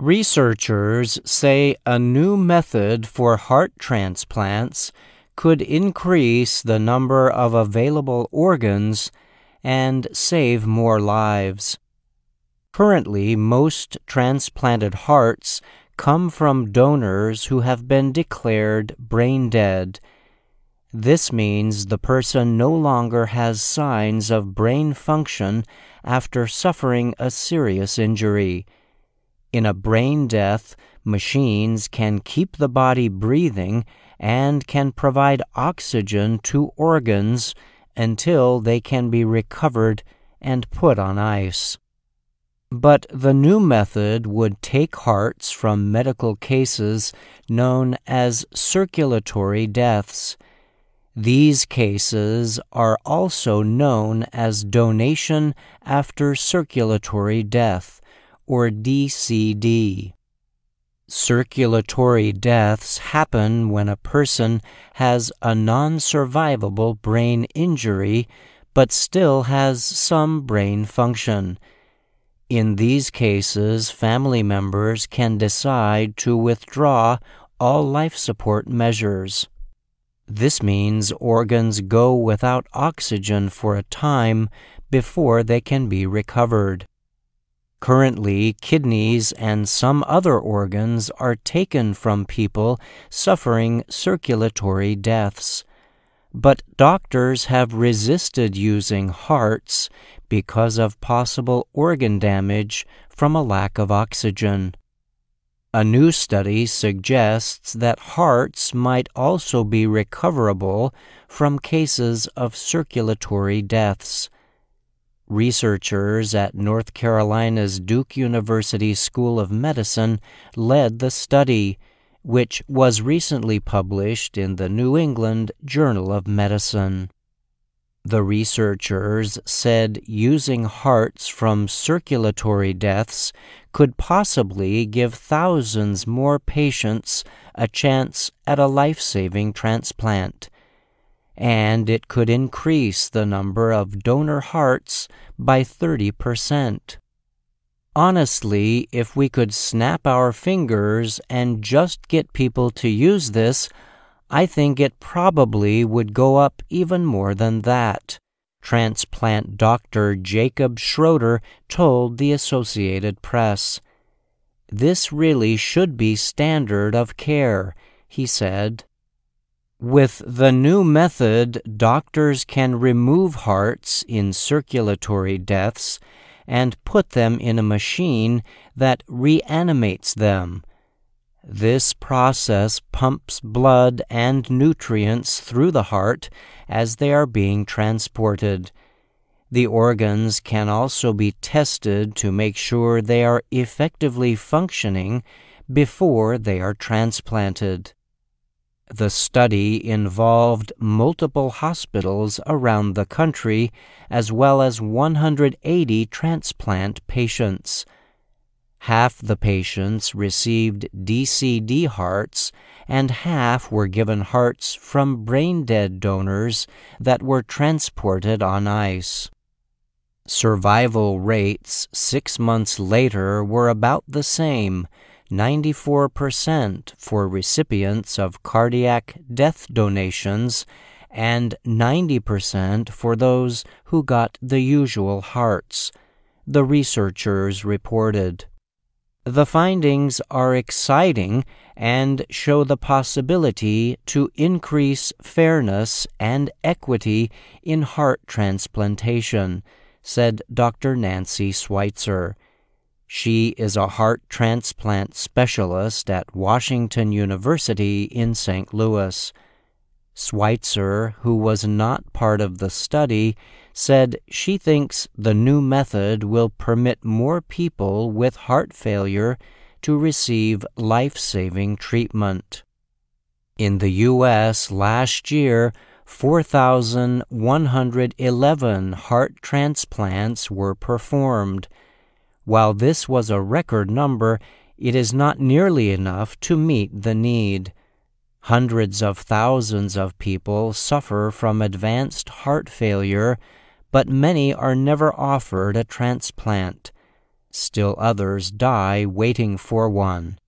Researchers say a new method for heart transplants could increase the number of available organs and save more lives. Currently, most transplanted hearts come from donors who have been declared brain dead. This means the person no longer has signs of brain function after suffering a serious injury. In a brain death, machines can keep the body breathing and can provide oxygen to organs until they can be recovered and put on ice. But the new method would take hearts from medical cases known as circulatory deaths. These cases are also known as donation after circulatory death, or DCD. Circulatory deaths happen when a person has a non survivable brain injury but still has some brain function. In these cases, family members can decide to withdraw all life support measures. This means organs go without oxygen for a time before they can be recovered. Currently, kidneys and some other organs are taken from people suffering circulatory deaths. But doctors have resisted using hearts because of possible organ damage from a lack of oxygen. A new study suggests that hearts might also be recoverable from cases of circulatory deaths. Researchers at North Carolina's Duke University School of Medicine led the study, which was recently published in the New England Journal of Medicine. The researchers said using hearts from circulatory deaths could possibly give thousands more patients a chance at a life saving transplant and it could increase the number of donor hearts by 30%. Honestly, if we could snap our fingers and just get people to use this, I think it probably would go up even more than that. Transplant doctor Jacob Schroder told the Associated Press. This really should be standard of care, he said. With the new method, doctors can remove hearts in circulatory deaths and put them in a machine that reanimates them. This process pumps blood and nutrients through the heart as they are being transported. The organs can also be tested to make sure they are effectively functioning before they are transplanted. The study involved multiple hospitals around the country as well as 180 transplant patients. Half the patients received DCD hearts, and half were given hearts from brain dead donors that were transported on ice. Survival rates six months later were about the same 94% for recipients of cardiac death donations and 90% for those who got the usual hearts, the researchers reported. The findings are exciting and show the possibility to increase fairness and equity in heart transplantation, said Dr. Nancy Sweitzer she is a heart transplant specialist at Washington University in St. Louis. Sweitzer, who was not part of the study, said she thinks the new method will permit more people with heart failure to receive life saving treatment. In the U.S. last year, 4,111 heart transplants were performed while this was a record number, it is not nearly enough to meet the need. Hundreds of thousands of people suffer from advanced heart failure, but many are never offered a transplant. Still others die waiting for one.